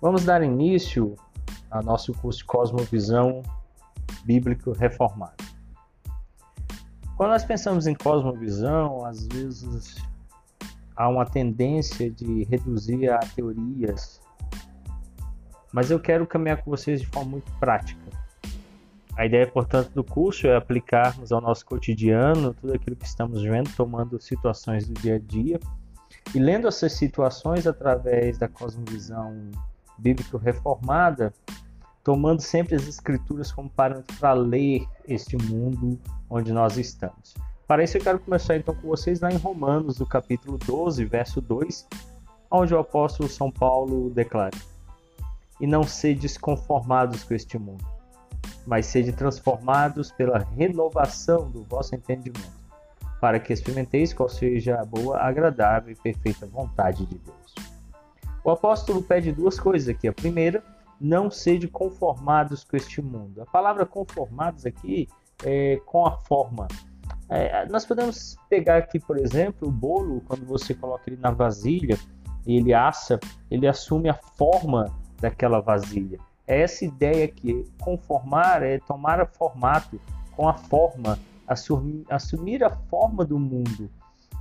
Vamos dar início ao nosso curso Cosmovisão Bíblico Reformado. Quando nós pensamos em cosmovisão, às vezes há uma tendência de reduzir a teorias, mas eu quero caminhar com vocês de forma muito prática. A ideia, portanto, do curso é aplicarmos ao nosso cotidiano tudo aquilo que estamos vendo, tomando situações do dia a dia e lendo essas situações através da cosmovisão bíblico reformada, tomando sempre as escrituras como parâmetro para ler este mundo onde nós estamos. Para isso eu quero começar então com vocês lá em Romanos, do capítulo 12, verso 2, onde o apóstolo São Paulo declara: E não sedes conformados com este mundo, mas sede transformados pela renovação do vosso entendimento, para que experimenteis qual seja a boa, agradável e perfeita vontade de Deus. O apóstolo pede duas coisas aqui. A primeira, não sede conformados com este mundo. A palavra conformados aqui é com a forma. É, nós podemos pegar aqui, por exemplo, o bolo, quando você coloca ele na vasilha e ele assa, ele assume a forma daquela vasilha. É essa ideia que conformar é tomar a formato com a forma, assumir, assumir a forma do mundo.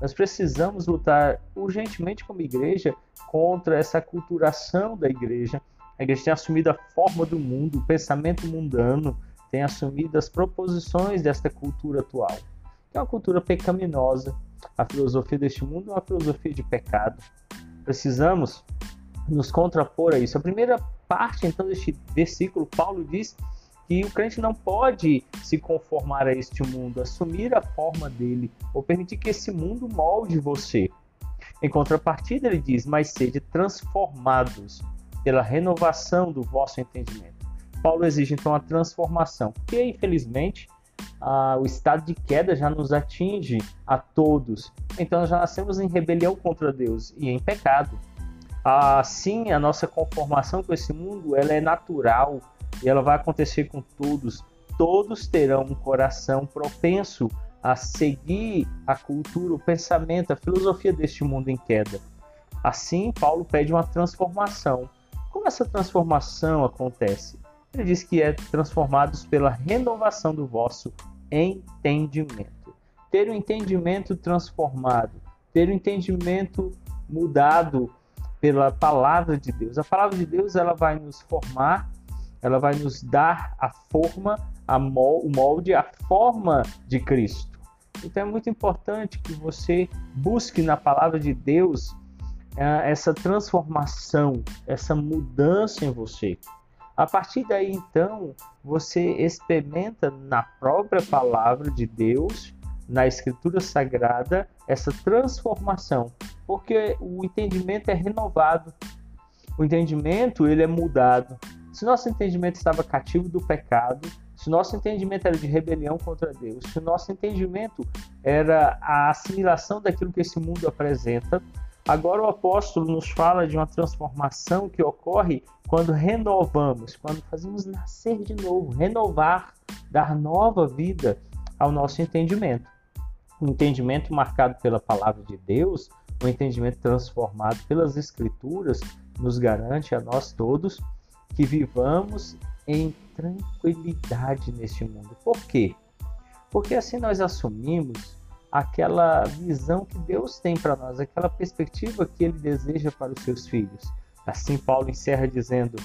Nós precisamos lutar urgentemente como igreja contra essa culturação da igreja. A igreja tem assumido a forma do mundo, o pensamento mundano, tem assumido as proposições desta cultura atual, é uma cultura pecaminosa. A filosofia deste mundo é uma filosofia de pecado. Precisamos nos contrapor a isso. A primeira parte, então, deste versículo, Paulo diz que o crente não pode se conformar a este mundo, assumir a forma dele, ou permitir que esse mundo molde você. Em contrapartida, ele diz: Mas sede transformados pela renovação do vosso entendimento. Paulo exige então a transformação, porque infelizmente o estado de queda já nos atinge a todos. Então já nascemos em rebelião contra Deus e em pecado. Assim, a nossa conformação com esse mundo ela é natural, e ela vai acontecer com todos. Todos terão um coração propenso a seguir a cultura, o pensamento, a filosofia deste mundo em queda. Assim, Paulo pede uma transformação. Como essa transformação acontece? Ele diz que é transformados pela renovação do vosso entendimento. Ter o um entendimento transformado, ter o um entendimento mudado pela palavra de Deus. A palavra de Deus ela vai nos formar ela vai nos dar a forma, a mol, o molde, a forma de Cristo. Então é muito importante que você busque na palavra de Deus é, essa transformação, essa mudança em você. A partir daí, então, você experimenta na própria palavra de Deus, na Escritura Sagrada, essa transformação, porque o entendimento é renovado, o entendimento ele é mudado, se nosso entendimento estava cativo do pecado, se nosso entendimento era de rebelião contra Deus, se nosso entendimento era a assimilação daquilo que esse mundo apresenta, agora o apóstolo nos fala de uma transformação que ocorre quando renovamos, quando fazemos nascer de novo, renovar, dar nova vida ao nosso entendimento. Um entendimento marcado pela palavra de Deus, um entendimento transformado pelas Escrituras, nos garante a nós todos que vivamos em tranquilidade neste mundo. Por quê? Porque assim nós assumimos aquela visão que Deus tem para nós, aquela perspectiva que ele deseja para os seus filhos. Assim Paulo encerra dizendo: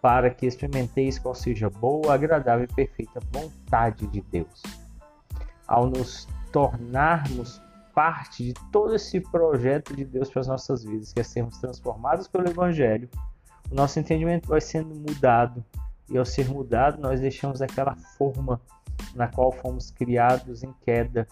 "Para que experimenteis qual seja boa, agradável e perfeita vontade de Deus". Ao nos tornarmos parte de todo esse projeto de Deus para as nossas vidas, que é sermos transformados pelo evangelho, o nosso entendimento vai sendo mudado. E ao ser mudado nós deixamos aquela forma na qual fomos criados em queda.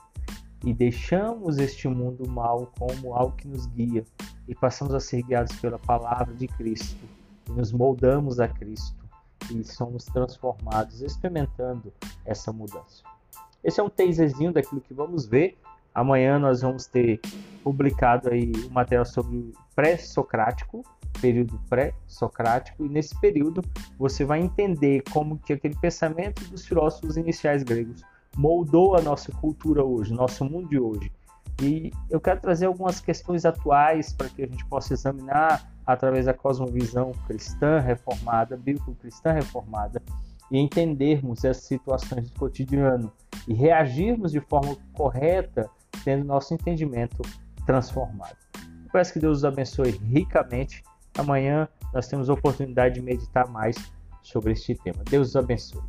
E deixamos este mundo mal como algo que nos guia. E passamos a ser guiados pela palavra de Cristo. E nos moldamos a Cristo. E somos transformados experimentando essa mudança. Esse é um taserzinho daquilo que vamos ver. Amanhã nós vamos ter publicado aí o um material sobre pré-socrático, período pré-socrático, e nesse período você vai entender como que aquele pensamento dos filósofos iniciais gregos moldou a nossa cultura hoje, nosso mundo de hoje. E eu quero trazer algumas questões atuais para que a gente possa examinar através da cosmovisão cristã reformada, bíblico-cristã reformada, e entendermos essas situações do cotidiano e reagirmos de forma correta, tendo nosso entendimento transformado. peço que Deus os abençoe ricamente. Amanhã nós temos a oportunidade de meditar mais sobre este tema. Deus os abençoe.